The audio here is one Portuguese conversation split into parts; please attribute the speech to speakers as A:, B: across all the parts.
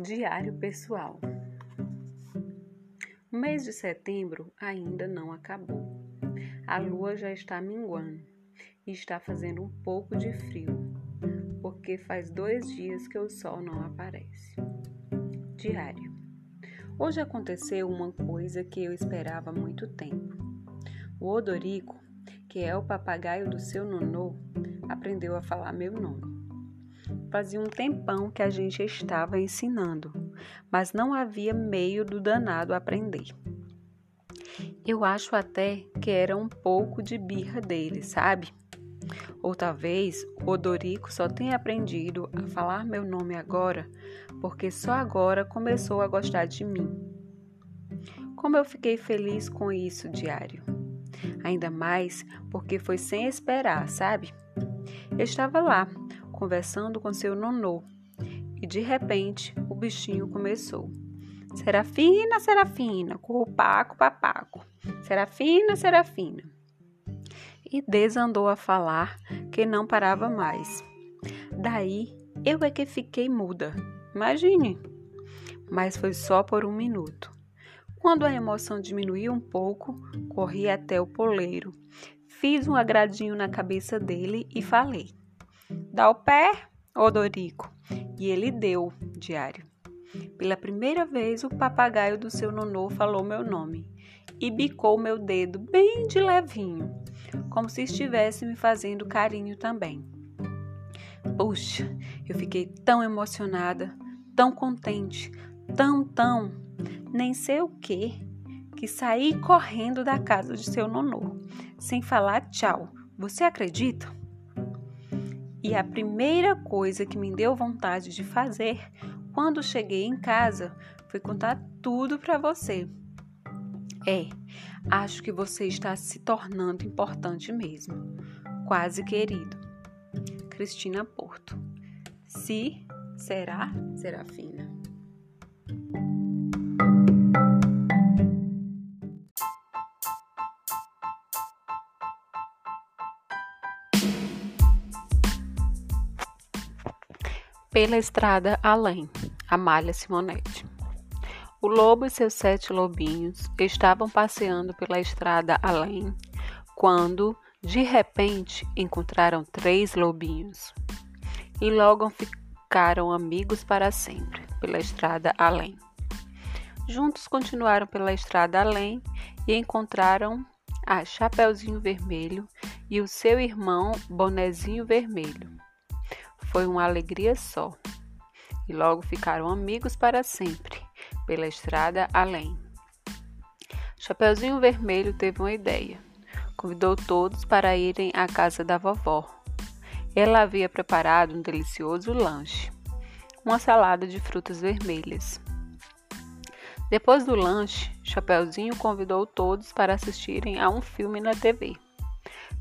A: Diário pessoal. O mês de setembro ainda não acabou. A lua já está minguando e está fazendo um pouco de frio, porque faz dois dias que o sol não aparece. Diário. Hoje aconteceu uma coisa que eu esperava há muito tempo. O Odorico, que é o papagaio do seu nonô, aprendeu a falar meu nome. Fazia um tempão que a gente estava ensinando, mas não havia meio do danado aprender. Eu acho até que era um pouco de birra dele, sabe? Ou talvez o Odorico só tenha aprendido a falar meu nome agora porque só agora começou a gostar de mim. Como eu fiquei feliz com isso, diário. Ainda mais porque foi sem esperar, sabe? Eu estava lá, conversando com seu nonô. E de repente o bichinho começou. Serafina, Serafina, currupaco, papaco. Serafina, Serafina. E desandou a falar que não parava mais. Daí eu é que fiquei muda. Imagine. Mas foi só por um minuto. Quando a emoção diminuiu um pouco, corri até o poleiro, fiz um agradinho na cabeça dele e falei: Dá o pé, Odorico. E ele deu, diário. Pela primeira vez, o papagaio do seu nonô falou meu nome e bicou meu dedo bem de levinho, como se estivesse me fazendo carinho também. Puxa, eu fiquei tão emocionada, tão contente, tão, tão, nem sei o que, que saí correndo da casa de seu nonô, sem falar tchau. Você acredita? E a primeira coisa que me deu vontade de fazer quando cheguei em casa foi contar tudo para você. É, acho que você está se tornando importante mesmo. Quase querido. Cristina Porto. Se será, Serafina. Pela estrada além, Amália Simonetti. O lobo e seus sete lobinhos estavam passeando pela estrada além quando, de repente, encontraram três lobinhos e logo ficaram amigos para sempre pela estrada além. Juntos continuaram pela estrada além e encontraram a Chapeuzinho Vermelho e o seu irmão Bonezinho Vermelho foi uma alegria só. E logo ficaram amigos para sempre, pela estrada além. Chapeuzinho Vermelho teve uma ideia. Convidou todos para irem à casa da vovó. Ela havia preparado um delicioso lanche, uma salada de frutas vermelhas. Depois do lanche, Chapeuzinho convidou todos para assistirem a um filme na TV.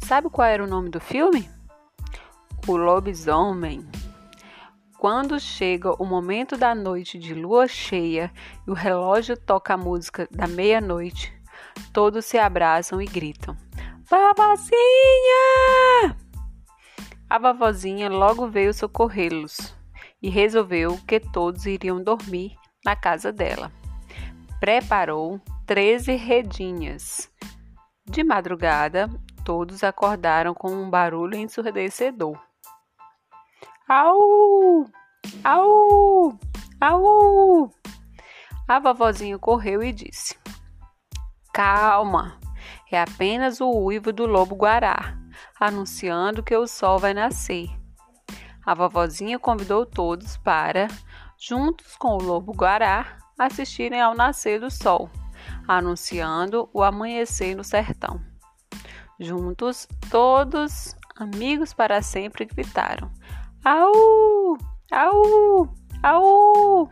A: Sabe qual era o nome do filme? O lobisomem. Quando chega o momento da noite de lua cheia e o relógio toca a música da meia-noite, todos se abraçam e gritam: Babazinha! A vovozinha logo veio socorrê-los e resolveu que todos iriam dormir na casa dela. Preparou treze redinhas. De madrugada, todos acordaram com um barulho ensurdecedor. Au! Au! Au! A vovozinha correu e disse: Calma, é apenas o uivo do lobo guará, anunciando que o sol vai nascer. A vovozinha convidou todos para, juntos com o lobo guará, assistirem ao nascer do sol, anunciando o amanhecer no sertão. Juntos, todos, amigos para sempre, gritaram: Au! Au! Au!